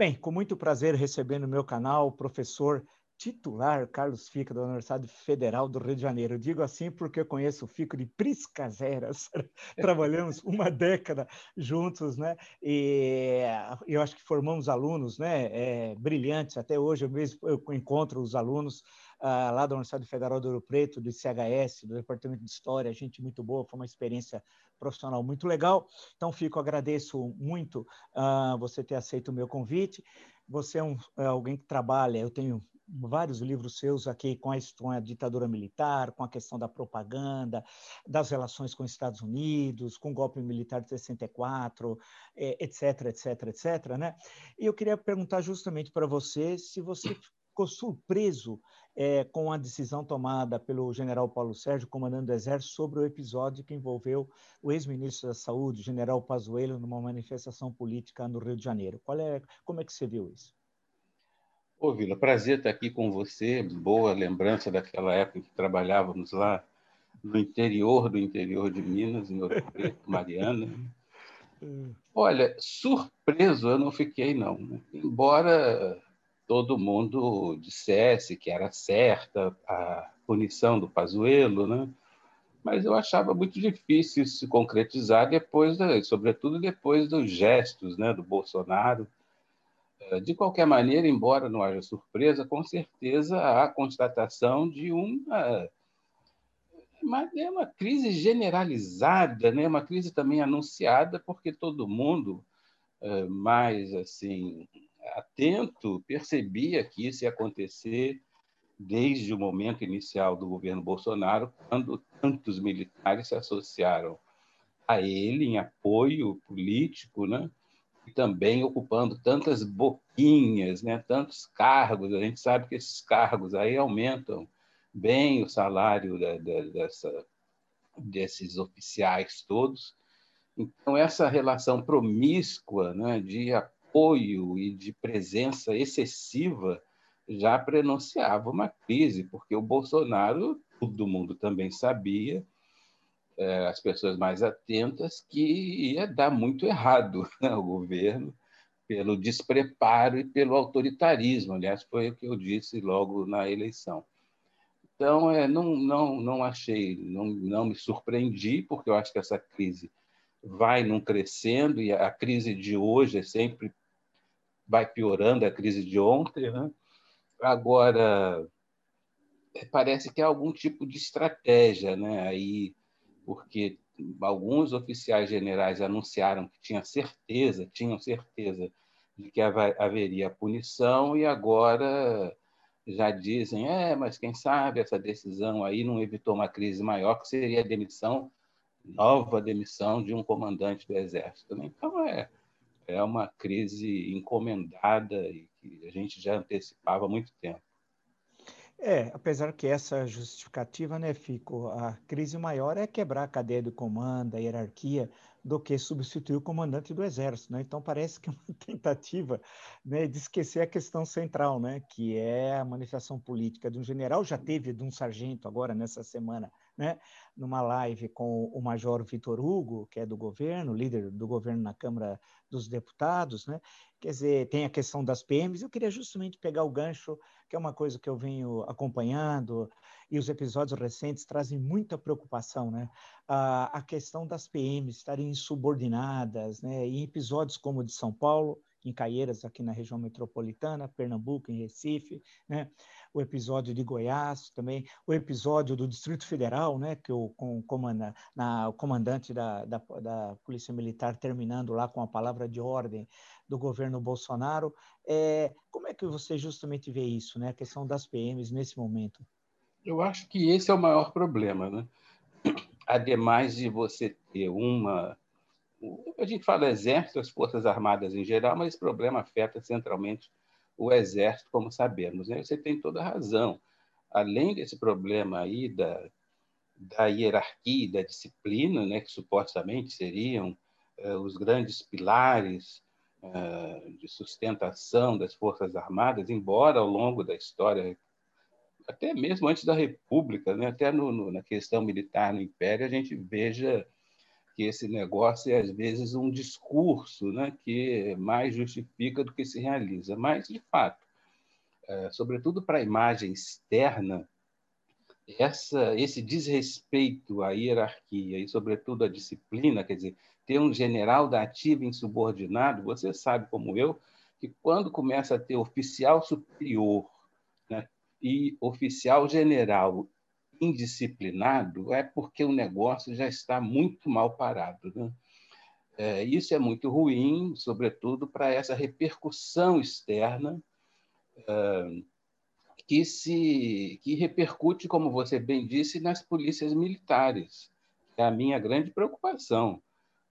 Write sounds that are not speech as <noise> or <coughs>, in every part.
Bem, com muito prazer recebendo no meu canal o professor titular Carlos Fica, da Universidade Federal do Rio de Janeiro. Digo assim porque eu conheço o Fico de Priscaseras, <laughs> trabalhamos uma década juntos, né? E eu acho que formamos alunos, né? É, brilhantes, até hoje eu mesmo eu encontro os alunos uh, lá da Universidade Federal do Ouro Preto, do ICHS, do Departamento de História, gente muito boa, foi uma experiência profissional muito legal. Então, Fico, agradeço muito uh, você ter aceito o meu convite. Você é, um, é alguém que trabalha, eu tenho vários livros seus aqui com a, com a, ditadura militar, com a questão da propaganda, das relações com os Estados Unidos, com o golpe militar de 64, etc, etc, etc, né? E eu queria perguntar justamente para você se você ficou surpreso é, com a decisão tomada pelo general Paulo Sérgio, comandante do Exército, sobre o episódio que envolveu o ex-ministro da Saúde, general Pazuello, numa manifestação política no Rio de Janeiro. Qual é, como é que você viu isso? Ô, Vila, prazer estar aqui com você. Boa lembrança daquela época que trabalhávamos lá no interior do interior de Minas, em Ouro Preto, Mariana. <laughs> Olha, surpreso eu não fiquei, não. Né? Embora todo mundo dissesse que era certa a punição do Pazuello, né? mas eu achava muito difícil se concretizar depois, sobretudo depois dos gestos né, do Bolsonaro, de qualquer maneira, embora não haja surpresa, com certeza há constatação de uma, uma, é uma crise generalizada, né? uma crise também anunciada, porque todo mundo é, mais assim atento percebia que isso ia acontecer desde o momento inicial do governo Bolsonaro, quando tantos militares se associaram a ele em apoio político, né? também ocupando tantas boquinhas, né, tantos cargos. A gente sabe que esses cargos aí aumentam bem o salário da, da, dessa, desses oficiais todos. Então, essa relação promíscua né, de apoio e de presença excessiva já prenunciava uma crise, porque o Bolsonaro, todo mundo também sabia, é, as pessoas mais atentas que ia dar muito errado <laughs> né, o governo pelo despreparo e pelo autoritarismo. Aliás, foi o que eu disse logo na eleição. Então, é, não, não, não achei, não, não me surpreendi, porque eu acho que essa crise vai num crescendo e a crise de hoje é sempre vai piorando a crise de ontem. Né? Agora, parece que há algum tipo de estratégia né? aí porque alguns oficiais generais anunciaram que tinham certeza, tinham certeza de que haveria punição e agora já dizem, é, mas quem sabe essa decisão aí não evitou uma crise maior, que seria a demissão, nova demissão de um comandante do Exército. Então, é, é uma crise encomendada e que a gente já antecipava há muito tempo. É, apesar que essa justificativa, né, Fico, a crise maior é quebrar a cadeia do comando, a hierarquia, do que substituir o comandante do exército, né? Então parece que é uma <laughs> tentativa, né, de esquecer a questão central, né, que é a manifestação política de um general, já teve de um sargento agora nessa semana, né, numa live com o Major Vitor Hugo, que é do governo, líder do governo na Câmara dos Deputados, né? Quer dizer, tem a questão das PMs. Eu queria justamente pegar o gancho, que é uma coisa que eu venho acompanhando, e os episódios recentes trazem muita preocupação, né? A, a questão das PMs estarem insubordinadas, né? Em episódios como o de São Paulo, em Caieiras, aqui na região metropolitana, Pernambuco, em Recife, né? o episódio de Goiás também, o episódio do Distrito Federal, né? que o, com, comanda, na, o comandante da, da, da, Polícia Militar terminando lá com a palavra de ordem do governo Bolsonaro. É, como é que você justamente vê isso, né? a questão das PMs nesse momento? Eu acho que esse é o maior problema. Né? Ademais de você ter uma a gente fala exército, as forças armadas em geral, mas esse problema afeta centralmente o exército, como sabemos. Né? Você tem toda a razão. Além desse problema aí da, da hierarquia e da disciplina, né, que supostamente seriam eh, os grandes pilares eh, de sustentação das forças armadas, embora ao longo da história, até mesmo antes da República, né, até no, no, na questão militar no Império, a gente veja porque esse negócio é, às vezes, um discurso né, que mais justifica do que se realiza. Mas, de fato, é, sobretudo para a imagem externa, essa, esse desrespeito à hierarquia e, sobretudo, à disciplina, quer dizer, ter um general da ativa insubordinado, você sabe, como eu, que quando começa a ter oficial superior né, e oficial general indisciplinado, é porque o negócio já está muito mal parado. Né? É, isso é muito ruim, sobretudo para essa repercussão externa é, que se que repercute, como você bem disse, nas polícias militares. É a minha grande preocupação,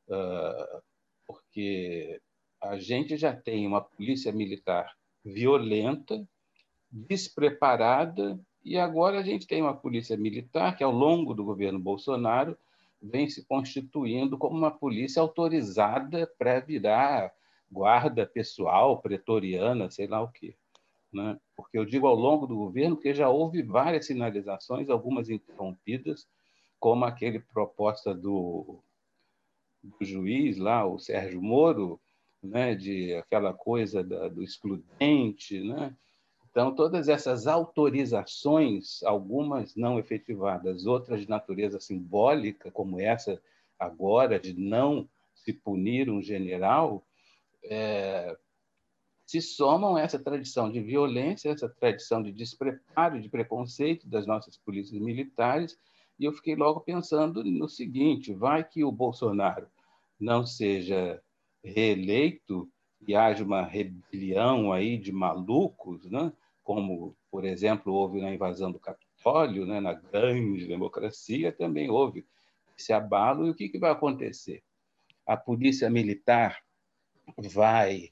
é, porque a gente já tem uma polícia militar violenta, despreparada e agora a gente tem uma polícia militar que, ao longo do governo Bolsonaro, vem se constituindo como uma polícia autorizada para virar guarda pessoal, pretoriana, sei lá o quê. Né? Porque eu digo ao longo do governo, porque já houve várias sinalizações, algumas interrompidas, como aquele proposta do, do juiz lá, o Sérgio Moro, né, de aquela coisa da, do excludente, né, então, todas essas autorizações, algumas não efetivadas, outras de natureza simbólica, como essa agora, de não se punir um general, é, se somam a essa tradição de violência, essa tradição de despreparo, de preconceito das nossas polícias militares, e eu fiquei logo pensando no seguinte: vai que o Bolsonaro não seja reeleito e haja uma rebelião aí de malucos, né? Como, por exemplo, houve na invasão do Capitólio, né? na grande democracia, também houve esse abalo. E o que, que vai acontecer? A polícia militar vai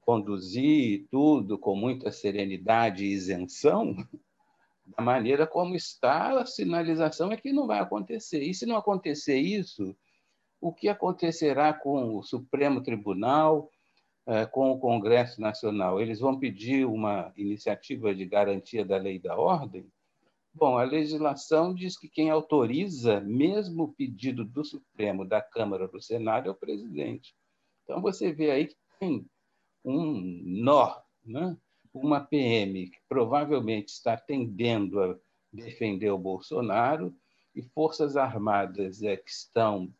conduzir tudo com muita serenidade e isenção, da maneira como está, a sinalização é que não vai acontecer. E se não acontecer isso, o que acontecerá com o Supremo Tribunal, com o Congresso Nacional? Eles vão pedir uma iniciativa de garantia da lei da ordem? Bom, a legislação diz que quem autoriza, mesmo o pedido do Supremo, da Câmara, do Senado, é o presidente. Então, você vê aí que tem um nó, né? uma PM que provavelmente está tendendo a defender o Bolsonaro e forças armadas é, que estão eh,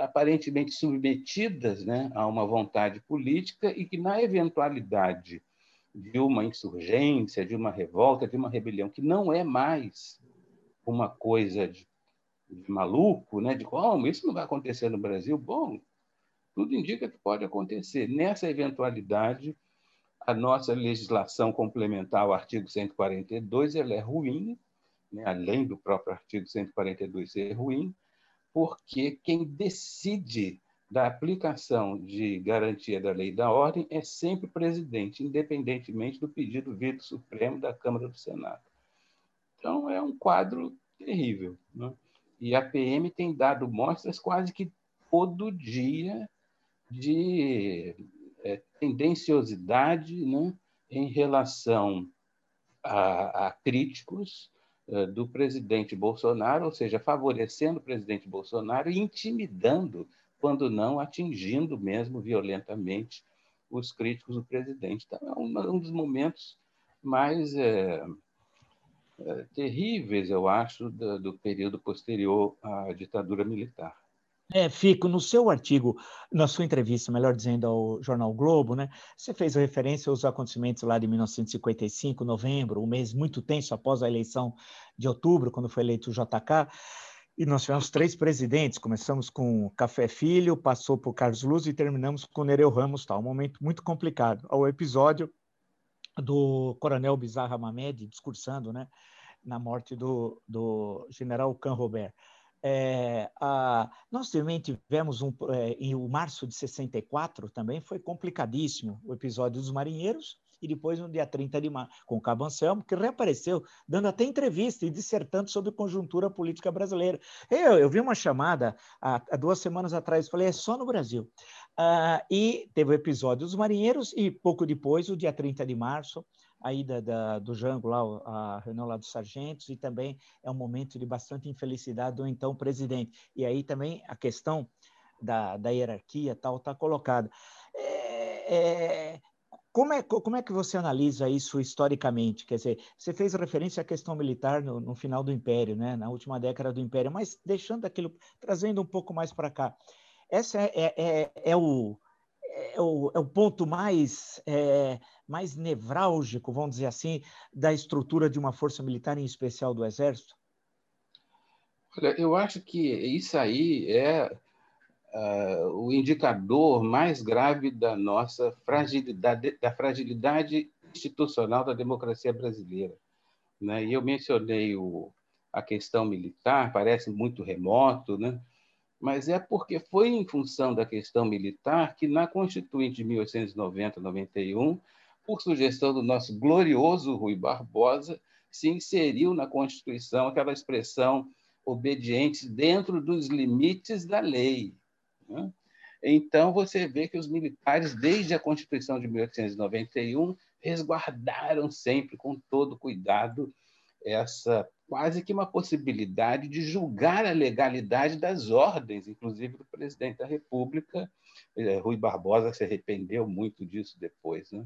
aparentemente submetidas né, a uma vontade política e que, na eventualidade de uma insurgência, de uma revolta, de uma rebelião, que não é mais uma coisa de, de maluco, né, de como isso não vai acontecer no Brasil, bom, tudo indica que pode acontecer. Nessa eventualidade, a nossa legislação complementar ao artigo 142 ela é ruim, né, além do próprio artigo 142 ser ruim, porque quem decide da aplicação de garantia da lei e da ordem é sempre o presidente, independentemente do pedido vir do Supremo, da Câmara do Senado. Então, é um quadro terrível. Né? E a PM tem dado mostras quase que todo dia de é, tendenciosidade né, em relação a, a críticos do presidente Bolsonaro, ou seja, favorecendo o presidente Bolsonaro e intimidando, quando não atingindo mesmo violentamente os críticos do presidente. Então, é um, dos momentos mais é, é, terríveis, eu acho, do, do período posterior à ditadura militar. É, Fico, no seu artigo, na sua entrevista, melhor dizendo, ao jornal Globo, né, você fez referência aos acontecimentos lá de 1955, novembro, um mês muito tenso após a eleição de outubro, quando foi eleito o JK, e nós tivemos três presidentes, começamos com Café Filho, passou por Carlos Luz e terminamos com Nereu Ramos, tá? um momento muito complicado. O episódio do coronel Bizarra Mamed discursando né, na morte do, do general Can Robert. É, a, nós também tivemos um, é, em o março de 64 também foi complicadíssimo o episódio dos marinheiros e depois no dia 30 de março, com o Cabo Anselmo, que reapareceu, dando até entrevista e dissertando sobre conjuntura política brasileira. Eu, eu vi uma chamada há, há duas semanas atrás, falei, é só no Brasil. Uh, e teve o episódio dos marinheiros, e pouco depois, o dia 30 de março, a ida da, do Jango lá, a reunião lá dos sargentos, e também é um momento de bastante infelicidade do então presidente. E aí também a questão da, da hierarquia tal está colocada. É, é, como, é, como é que você analisa isso historicamente? Quer dizer, você fez referência à questão militar no, no final do Império, né? na última década do Império, mas deixando aquilo, trazendo um pouco mais para cá. Esse é, é, é, é o, é, o, é o ponto mais, é, mais nevrálgico, vamos dizer assim, da estrutura de uma força militar, em especial do Exército? Olha, eu acho que isso aí é uh, o indicador mais grave da nossa fragilidade, da fragilidade institucional da democracia brasileira. Né? E eu mencionei o, a questão militar, parece muito remoto, né? Mas é porque foi em função da questão militar que, na Constituinte de 1890-91, por sugestão do nosso glorioso Rui Barbosa, se inseriu na Constituição aquela expressão obedientes dentro dos limites da lei. Né? Então, você vê que os militares, desde a Constituição de 1891, resguardaram sempre, com todo cuidado, essa quase que uma possibilidade de julgar a legalidade das ordens, inclusive do presidente da República. Eh, Rui Barbosa se arrependeu muito disso depois, né?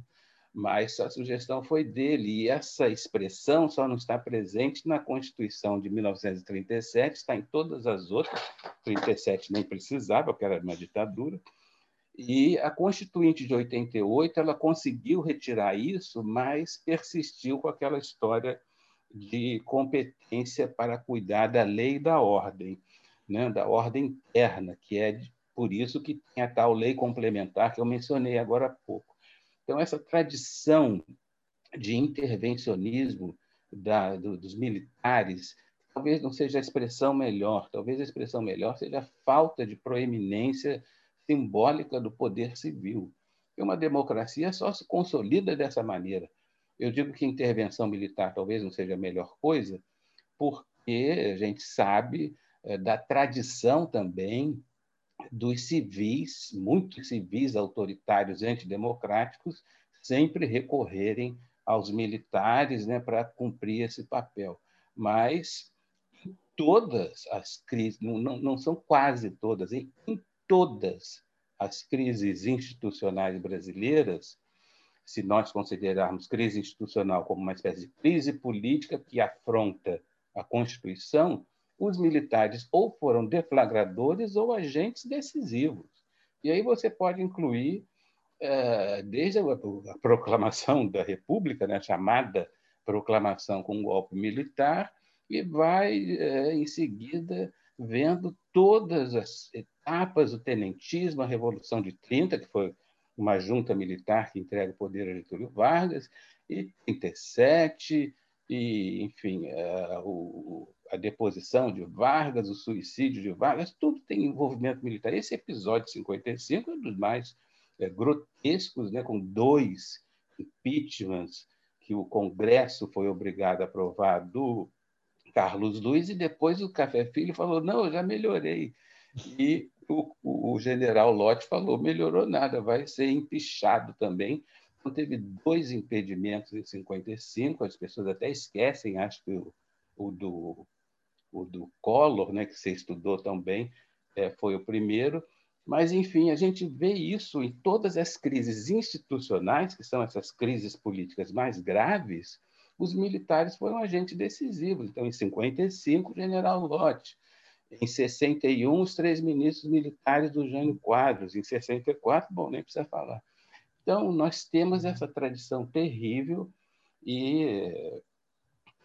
mas a sugestão foi dele, e essa expressão só não está presente na Constituição de 1937, está em todas as outras, 37 nem precisava, porque era uma ditadura, e a Constituinte de 88 ela conseguiu retirar isso, mas persistiu com aquela história de competência para cuidar da lei e da ordem, né? da ordem interna, que é por isso que tem a tal lei complementar que eu mencionei agora há pouco. Então, essa tradição de intervencionismo da, do, dos militares talvez não seja a expressão melhor, talvez a expressão melhor seja a falta de proeminência simbólica do poder civil. E uma democracia só se consolida dessa maneira. Eu digo que intervenção militar talvez não seja a melhor coisa, porque a gente sabe é, da tradição também dos civis, muitos civis autoritários antidemocráticos, sempre recorrerem aos militares né, para cumprir esse papel. Mas todas as crises, não, não, não são quase todas, em, em todas as crises institucionais brasileiras, se nós considerarmos crise institucional como uma espécie de crise política que afronta a Constituição, os militares ou foram deflagradores ou agentes decisivos. E aí você pode incluir, eh, desde a proclamação da República, né, chamada proclamação com golpe militar, e vai, eh, em seguida, vendo todas as etapas do tenentismo, a Revolução de 30, que foi uma junta militar que entrega o poder a Getúlio Vargas, e 37, e, enfim, a, o, a deposição de Vargas, o suicídio de Vargas, tudo tem envolvimento militar. Esse episódio 55 é um dos mais é, grotescos, né, com dois impeachments que o Congresso foi obrigado a aprovar do Carlos Luiz, e depois o Café Filho falou: não, eu já melhorei. E o, o, general Lott falou: melhorou nada, vai ser empichado também. Então, teve dois impedimentos em 55, as pessoas até esquecem, acho que o, o do, o do Collor, né, que você estudou também, é, foi o primeiro. Mas, enfim, a gente vê isso em todas as crises institucionais, que são essas crises políticas mais graves, os militares foram agentes decisivos. Então, em 55, o general Lott, em 61, os três ministros militares do Jânio Quadros. Em 64, bom, nem precisa falar. Então, nós temos essa tradição terrível e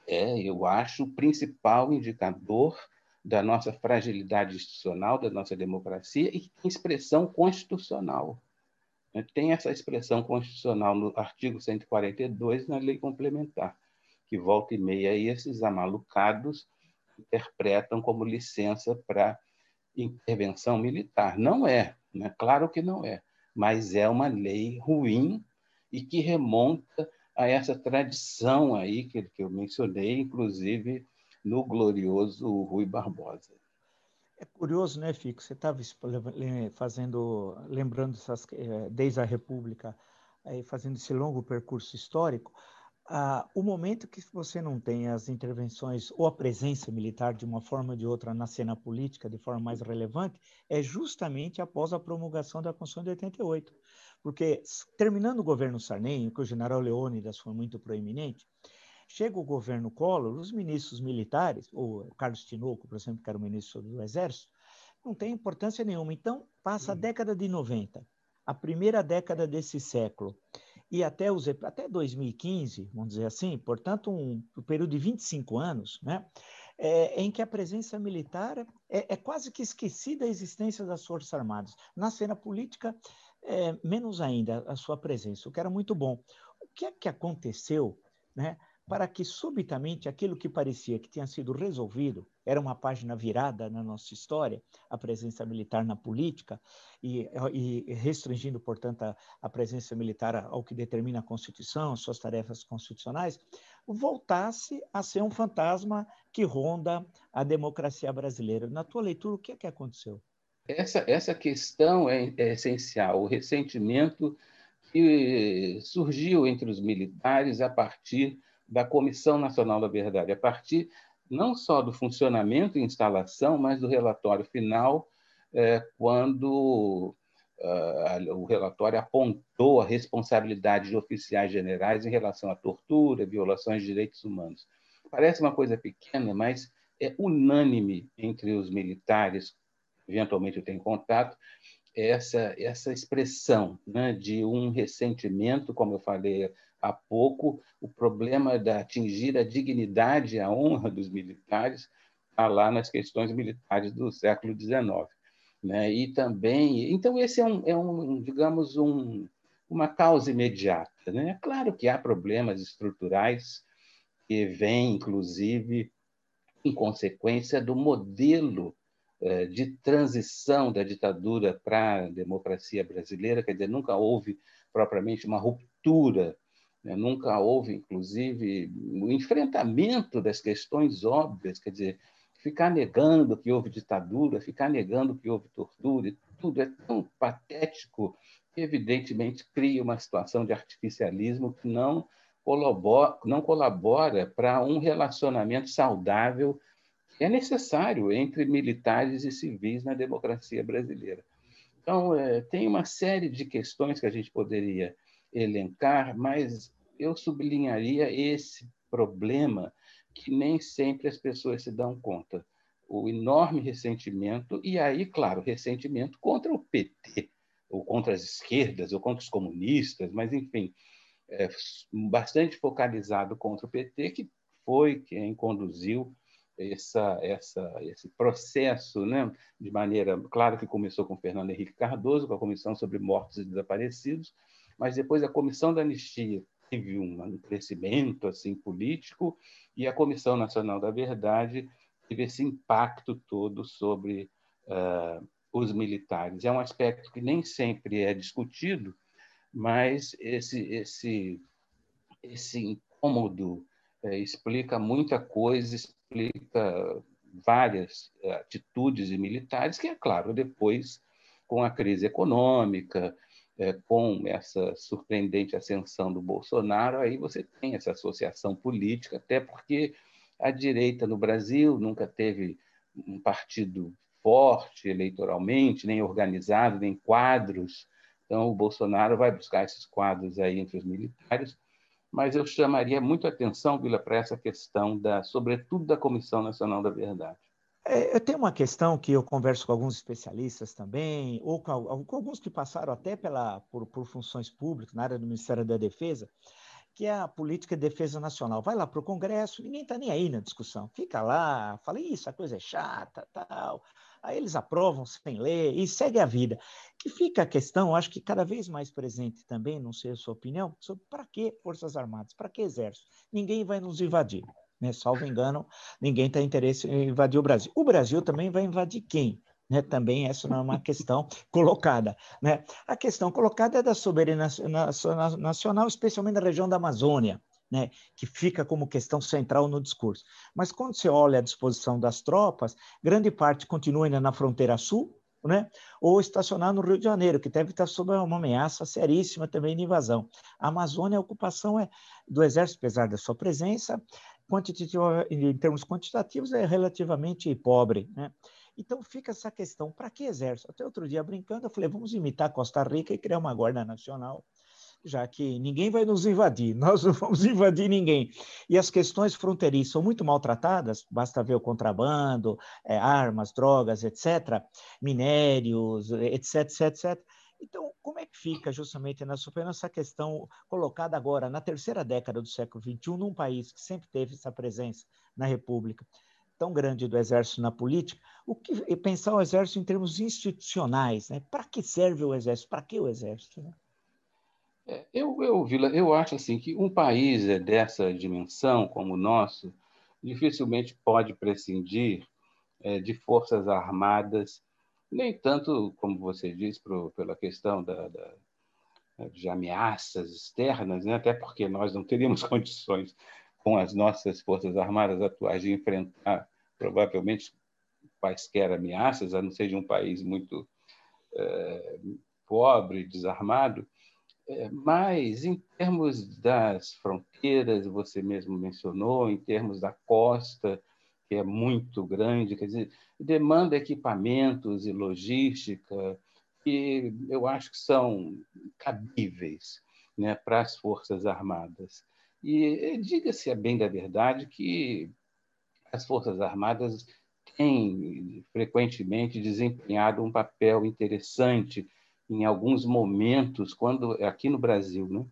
é, eu acho, o principal indicador da nossa fragilidade institucional, da nossa democracia e expressão constitucional. Tem essa expressão constitucional no artigo 142 na lei complementar, que volta e meia aí esses amalucados interpretam como licença para intervenção militar. Não é, né? claro que não é, mas é uma lei ruim e que remonta a essa tradição aí que, que eu mencionei, inclusive no glorioso Rui Barbosa. É curioso, né, Fico? Você estava fazendo, lembrando essas, eh, desde a República, fazendo esse longo percurso histórico. Ah, o momento que você não tem as intervenções ou a presença militar de uma forma ou de outra na cena política de forma mais relevante é justamente após a promulgação da Constituição de 88. Porque, terminando o governo Sarney, que o general Leônidas foi muito proeminente, chega o governo Collor, os ministros militares, o Carlos Tinoco, por exemplo, que era o ministro do Exército, não tem importância nenhuma. Então, passa a hum. década de 90, a primeira década desse século, e até, os, até 2015, vamos dizer assim, portanto, um, um período de 25 anos, né, é, em que a presença militar é, é, quase que esquecida a existência das Forças Armadas. Na cena política, é, menos ainda a sua presença, o que era muito bom. O que é que aconteceu né, para que subitamente aquilo que parecia que tinha sido resolvido, era uma página virada na nossa história, a presença militar na política, e, e restringindo, portanto, a, a, presença militar ao que determina a Constituição, as suas tarefas constitucionais, voltasse a ser um fantasma que ronda a democracia brasileira. Na tua leitura, o que é que aconteceu? Essa, essa questão é, é essencial. O ressentimento que surgiu entre os militares a partir da Comissão Nacional da Verdade, a partir não só do funcionamento e instalação, mas do relatório final, é, quando uh, o relatório apontou a responsabilidade de oficiais generais em relação à tortura, violações de direitos humanos. Parece uma coisa pequena, mas é unânime entre os militares eventualmente eu tenho contato, essa, essa expressão né, de um ressentimento, como eu falei há pouco, o problema de atingir a dignidade e a honra dos militares está lá nas questões militares do século XIX. Né? E também, então esse é um, é um digamos, um, uma causa imediata. Né? É claro que há problemas estruturais que vêm, inclusive, em consequência do modelo eh, de transição da ditadura para a democracia brasileira, quer dizer, nunca houve propriamente uma ruptura? Nunca houve, inclusive, o enfrentamento das questões óbvias, quer dizer, ficar negando que houve ditadura, ficar negando que houve tortura, tudo é tão patético que, evidentemente, cria uma situação de artificialismo que não colabora, não colabora para um relacionamento saudável é necessário entre militares e civis na democracia brasileira. Então, é, tem uma série de questões que a gente poderia elencar, mas eu sublinharia esse problema que nem sempre as pessoas se dão conta. O enorme ressentimento, e aí, claro, ressentimento contra o PT, ou contra as esquerdas, ou contra os comunistas, mas, enfim, é bastante focalizado contra o PT, que foi quem conduziu essa, essa, esse processo, né, de maneira, claro que começou com Fernando Henrique Cardoso, com a Comissão sobre Mortos e Desaparecidos, mas depois a Comissão da Anistia teve um crescimento assim político e a Comissão Nacional da Verdade teve esse impacto todo sobre uh, os militares. É um aspecto que nem sempre é discutido, mas esse esse esse incômodo é, explica muita coisa, explica várias eh, atitudes militares que, é claro, depois, com a crise econômica, é, com essa surpreendente ascensão do Bolsonaro, aí você tem essa associação política, até porque a direita no Brasil nunca teve um partido forte eleitoralmente, nem organizado, nem quadros. Então, o Bolsonaro vai buscar esses quadros aí entre os militares mas eu chamaria muito atenção, Vila, para essa questão, da, sobretudo da Comissão Nacional da Verdade. É, eu tenho uma questão que eu converso com alguns especialistas também, ou com, alguns que passaram até pela, por, por, funções públicas na área do Ministério da Defesa, que é a política de defesa nacional. Vai lá para o Congresso, ninguém está nem aí na discussão. Fica lá, fala, isso, a coisa é chata, tal. Aí eles aprovam sem ler e segue a vida. Que fica a questão, acho que cada vez mais presente também, não sei a sua opinião, sobre para que Forças Armadas, para que Exército? Ninguém vai nos invadir. Né? Salvo engano, ninguém tem interesse em invadir o Brasil. O Brasil também vai invadir quem? Né? Também essa não é uma questão colocada. Né? A questão colocada é da soberania nacional, especialmente na região da Amazônia, né? que fica como questão central no discurso. Mas quando você olha a disposição das tropas, grande parte continua ainda na fronteira sul, né? ou estacionar no Rio de Janeiro, que deve estar sob uma ameaça seríssima também de invasão. A Amazônia, a ocupação é do Exército, apesar da sua presença, em termos quantitativos, é relativamente pobre. Né? Então fica essa questão, para que exército? Até outro dia, brincando, eu falei, vamos imitar Costa Rica e criar uma guarda nacional, já que ninguém vai nos invadir, <laughs> nós não vamos invadir ninguém. E as questões fronteiriças são muito maltratadas, basta ver o contrabando, é, armas, drogas, etc., minérios, etc., etc., etc., então, como é que fica justamente na Suprema essa questão colocada agora, na terceira década do século XXI, num país que sempre teve essa presença na República tão grande do Exército na política, o que pensar o Exército em termos institucionais, né? Para que serve o Exército? Para que o Exército? Né? É, eu, eu, Vila, eu acho assim que um país dessa dimensão como o nosso dificilmente pode prescindir é, de forças armadas nem tanto, como você diz, pro, pela questão da, da, de ameaças externas, né? até porque nós não teríamos <laughs> condições, com as nossas Forças Armadas atuais, de enfrentar provavelmente quaisquer ameaças, a não ser de um país muito é, pobre, desarmado. É, mas, em termos das fronteiras, você mesmo mencionou, em termos da costa, que é muito grande, quer dizer, demanda equipamentos e logística que eu acho que são cabíveis né, para as Forças Armadas. E diga-se a bem da verdade que as Forças Armadas têm frequentemente desempenhado um papel interessante em alguns momentos, quando aqui no Brasil, né,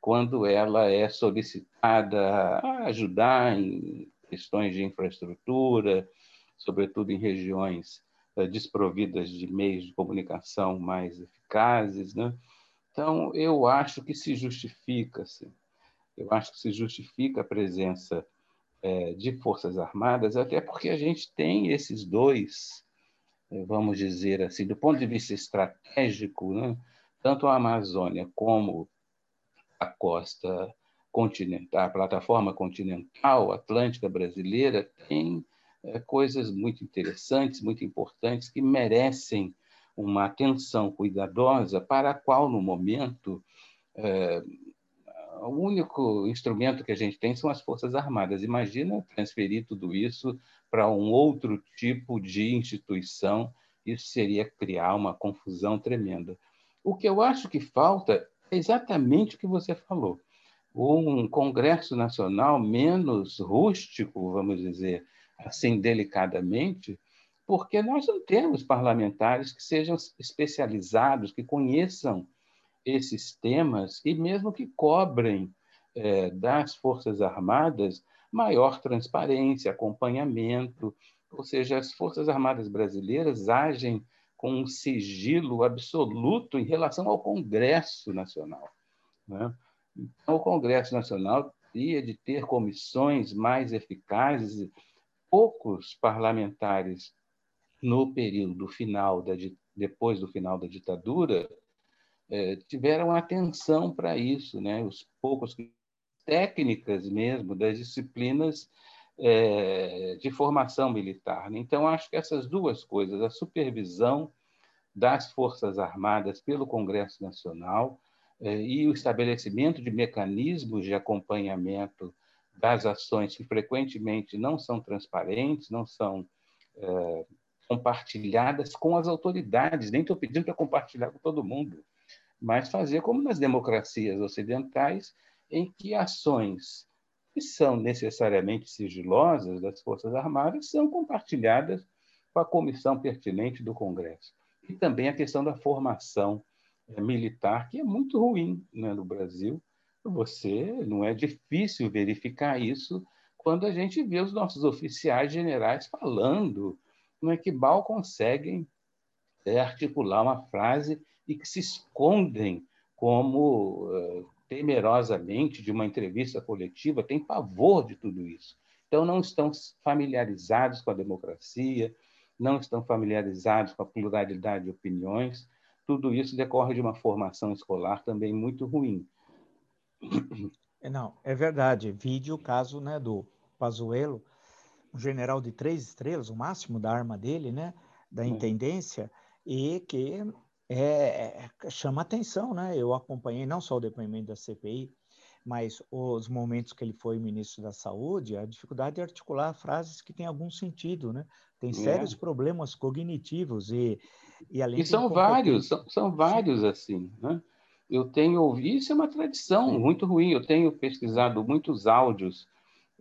quando ela é solicitada a ajudar em questões de infraestrutura, sobretudo em regiões eh, desprovidas de meios de comunicação mais eficazes. Né? Então, eu acho que se justifica, sim. eu acho que se justifica a presença é, de Forças Armadas, até porque a gente tem esses dois, eh, vamos dizer assim, do ponto de vista estratégico, né? tanto a Amazônia como a costa continental, a plataforma continental atlântica brasileira tem é, coisas muito interessantes, muito importantes, que merecem uma atenção cuidadosa, para a qual, no momento, é, o único instrumento que a gente tem são as Forças Armadas. Imagina transferir tudo isso para um outro tipo de instituição, isso seria criar uma confusão tremenda. O que eu acho que falta é exatamente o que você falou um Congresso Nacional menos rústico, vamos dizer assim, delicadamente, porque nós não temos parlamentares que sejam especializados, que conheçam esses temas e mesmo que cobrem é, das Forças Armadas maior transparência, acompanhamento. Ou seja, as Forças Armadas brasileiras agem com um sigilo absoluto em relação ao Congresso Nacional. Né? Então, o Congresso Nacional teria de ter comissões mais eficazes. Poucos parlamentares, no período final da, depois do final da ditadura, eh, tiveram atenção para isso, né? Os poucos técnicas mesmo das disciplinas eh, de formação militar. Né? Então, acho que essas duas coisas, a supervisão das Forças Armadas pelo Congresso Nacional e o estabelecimento de mecanismos de acompanhamento das ações que frequentemente não são transparentes, não são é, compartilhadas com as autoridades. Nem estou pedindo para compartilhar com todo mundo, mas fazer como nas democracias ocidentais, em que ações que são necessariamente sigilosas das Forças Armadas são compartilhadas com a comissão pertinente do Congresso. E também a questão da formação é, militar que é muito ruim né, no Brasil. Você não é difícil verificar isso quando a gente vê os nossos oficiais generais falando não é que mal conseguem é, articular uma frase e que se escondem como uh, temerosamente de uma entrevista coletiva, têm pavor de tudo isso. Então, não estão familiarizados com a democracia, não estão familiarizados com a pluralidade de opiniões. Tudo isso decorre de uma formação escolar também muito ruim. Não, é verdade. Vídeo o caso né, do Pazuello, um general de três estrelas, o máximo da arma dele, né, da intendência, e que é, é, chama atenção, né? Eu acompanhei não só o depoimento da CPI, mas os momentos que ele foi ministro da Saúde, a dificuldade de articular frases que têm algum sentido, né? Tem sérios é. problemas cognitivos e, e além e são vários, são, são vários Sim. assim, né? Eu tenho ouvido, isso é uma tradição Sim. muito ruim. Eu tenho pesquisado muitos áudios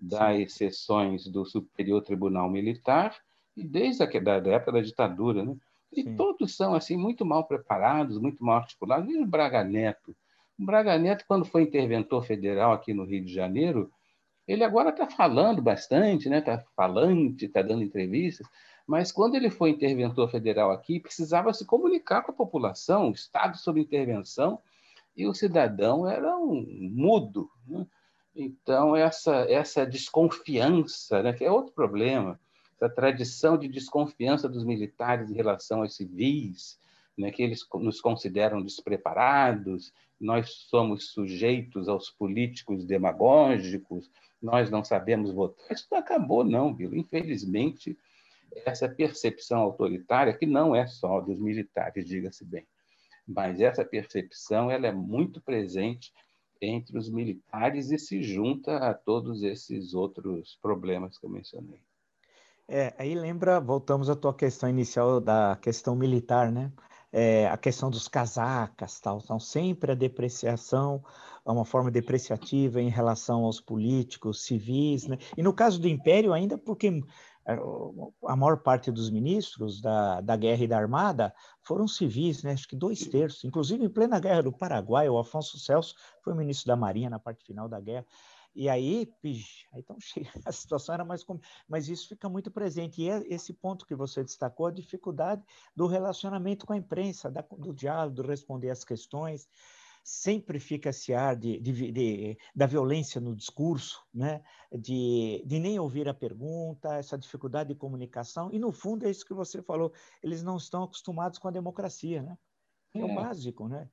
das Sim. sessões do Superior Tribunal Militar e desde a da, da época da ditadura, né? E Sim. todos são assim muito mal preparados, muito mal articulados. Veja o Braga Neto. O Braga Neto, quando foi interventor federal aqui no Rio de Janeiro, ele agora está falando bastante, está né? Tá falante, está dando entrevistas, mas quando ele foi interventor federal aqui, precisava se comunicar com a população, o Estado sob intervenção, e o cidadão era um mudo. Né? Então, essa, essa desconfiança, né, que é outro problema, essa tradição de desconfiança dos militares em relação aos civis, né, que eles nos consideram despreparados, nós somos sujeitos aos políticos demagógicos, nós não sabemos votar. Isso não acabou, não, viu? Infelizmente, essa percepção autoritária, que não é só dos militares, diga-se bem, mas essa percepção ela é muito presente entre os militares e se junta a todos esses outros problemas que eu mencionei. É, aí lembra, voltamos à tua questão inicial da questão militar, né? É, a questão dos casacas, tal, então sempre a depreciação, uma forma depreciativa em relação aos políticos, civis, né? E no caso do Império ainda porque é, a maior parte dos ministros da, da guerra e da armada foram civis, né? acho que dois terços, inclusive em plena guerra do Paraguai, o Afonso Celso foi ministro da Marinha na parte final da guerra. E aí, então, <laughs> a situação era mais. Mas isso fica muito presente. E é esse ponto que você destacou, a dificuldade do relacionamento com a imprensa, da, do diálogo, do responder às questões sempre fica esse ar de, de, de, da violência no discurso, né? de, de nem ouvir a pergunta, essa dificuldade de comunicação, e no fundo é isso que você falou, eles não estão acostumados com a democracia, né? é, é o básico. Né?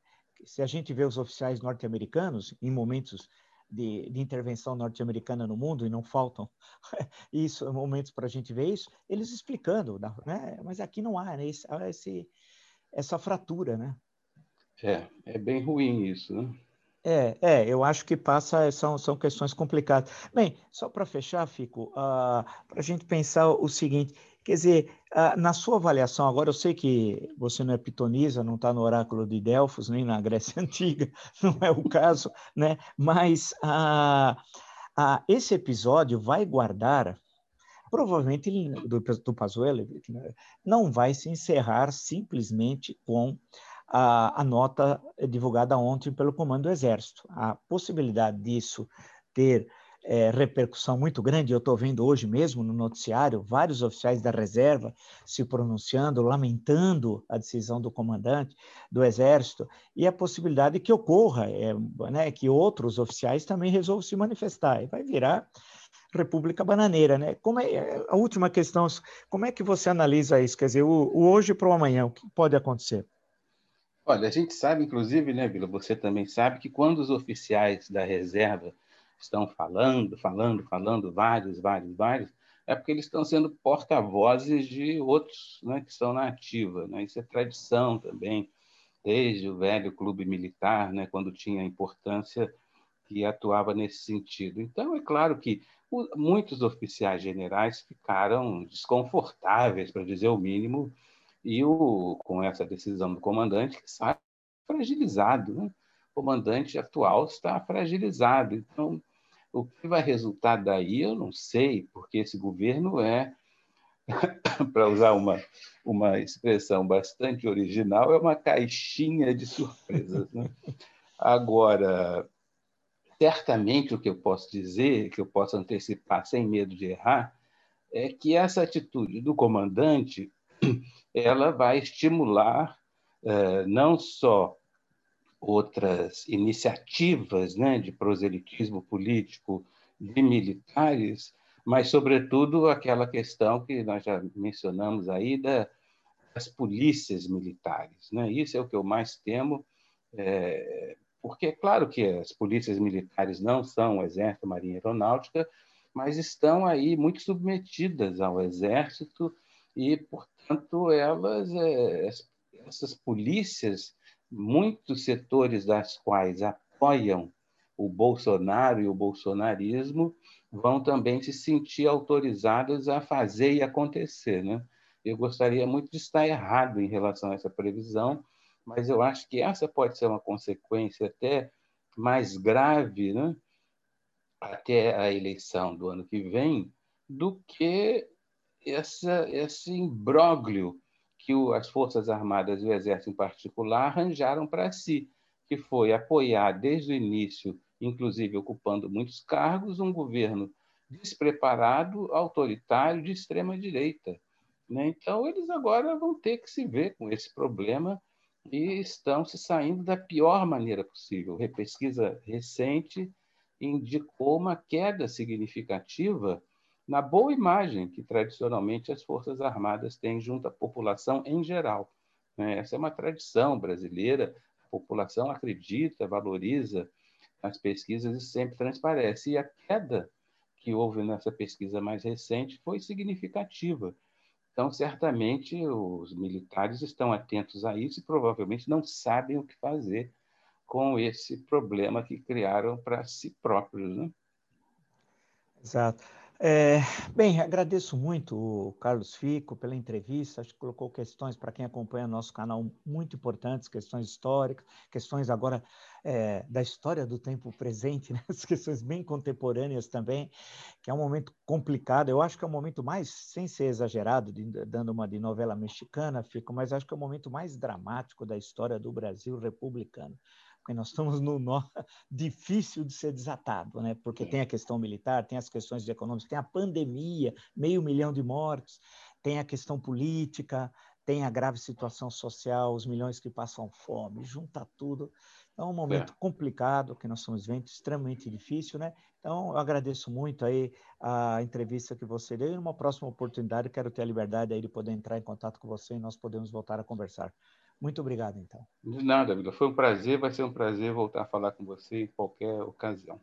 Se a gente vê os oficiais norte-americanos em momentos de, de, intervenção norte-americana no mundo, e não faltam <laughs> isso, momentos para a gente ver isso, eles explicando, né? mas aqui não há né? esse, esse, essa fratura, né? É, é bem ruim isso, né? É, é, eu acho que passa, são, são questões complicadas. Bem, só para fechar, Fico, uh, ah, para a gente pensar o seguinte, quer dizer, na sua avaliação, agora eu sei que você não é pitonisa, não está no oráculo de Delfos, nem na Grécia <laughs> Antiga, não é o caso, né? mas uh, esse episódio vai guardar, provavelmente do, do Pazuello, não vai se encerrar simplesmente com a, a nota divulgada ontem pelo Comando do Exército. A possibilidade disso ter é, repercussão muito grande. Eu estou vendo hoje mesmo no noticiário vários oficiais da reserva se pronunciando, lamentando a decisão do comandante do Exército e a possibilidade que ocorra, é, né, que outros oficiais também resolvam se manifestar. E vai virar República Bananeira, né? Como é a última questão? Como é que você analisa isso? Quer dizer, o, o hoje para o amanhã, o que pode acontecer? Olha, a gente sabe, inclusive, né, Vila, você também sabe que quando os oficiais da reserva estão falando, falando, falando, vários, vários, vários, é porque eles estão sendo porta-vozes de outros né, que estão na ativa. Né? Isso é tradição também, desde o velho clube militar, né, quando tinha importância que atuava nesse sentido. Então, é claro que muitos oficiais generais ficaram desconfortáveis, para dizer o mínimo, e o, com essa decisão do comandante que sai fragilizado. Né? Comandante atual está fragilizado. Então, o que vai resultar daí eu não sei, porque esse governo é, <coughs> para usar uma, uma expressão bastante original, é uma caixinha de surpresas. Né? Agora, certamente o que eu posso dizer, que eu posso antecipar sem medo de errar, é que essa atitude do comandante <coughs> ela vai estimular uh, não só outras iniciativas né, de proselitismo político de militares, mas, sobretudo, aquela questão que nós já mencionamos aí da, das polícias militares. Né? Isso é o que eu mais temo, é, porque é claro que as polícias militares não são o Exército, Marinha Aeronáutica, mas estão aí muito submetidas ao Exército e, portanto, elas, é, essas polícias, muitos setores das quais apoiam o Bolsonaro e o bolsonarismo, vão também se sentir autorizadas a fazer e acontecer. Né? Eu gostaria muito de estar errado em relação a essa previsão, mas eu acho que essa pode ser uma consequência até mais grave, né? até a eleição do ano que vem, do que essa, esse imbróglio que o, as Forças Armadas e o Exército em particular arranjaram para si, que foi apoiar desde o início inclusive ocupando muitos cargos, um governo despreparado, autoritário, de extrema direita. Né? Então, eles agora vão ter que se ver com esse problema e estão se saindo da pior maneira possível. A pesquisa recente indicou uma queda significativa na boa imagem que tradicionalmente as Forças Armadas têm junto à população em geral. Né? Essa é uma tradição brasileira, a população acredita, valoriza as pesquisas isso sempre transparece. E a queda que houve nessa pesquisa mais recente foi significativa. Então, certamente, os militares estão atentos a isso e provavelmente não sabem o que fazer com esse problema que criaram para si próprios. Né? Exato. É, bem, agradeço muito o Carlos Fico pela entrevista. Acho que colocou questões para quem acompanha nosso canal muito importantes, questões históricas, questões agora é, da história do tempo presente, <laughs> né? as questões bem contemporâneas também, que é um momento complicado. Eu acho que é o momento mais, sem ser exagerado, de, dando uma de novela mexicana, Fico, mas acho que é o momento mais dramático da história do Brasil republicano porque nós estamos no nó <laughs> difícil de ser desatado, né? porque tem a questão militar, tem as questões econômicas, tem a pandemia, meio milhão de mortes, tem a questão política, tem a grave situação social, os milhões que passam fome, junta tudo. É um momento é. complicado que nós estamos vendo, extremamente difícil, né? Então, eu agradeço muito aí a entrevista que você deu e numa próxima oportunidade quero ter a liberdade aí de poder entrar em contato com você e nós podemos voltar a conversar. Muito obrigado, então. De nada, amiga. Foi um prazer, vai ser um prazer voltar a falar com você em qualquer ocasião.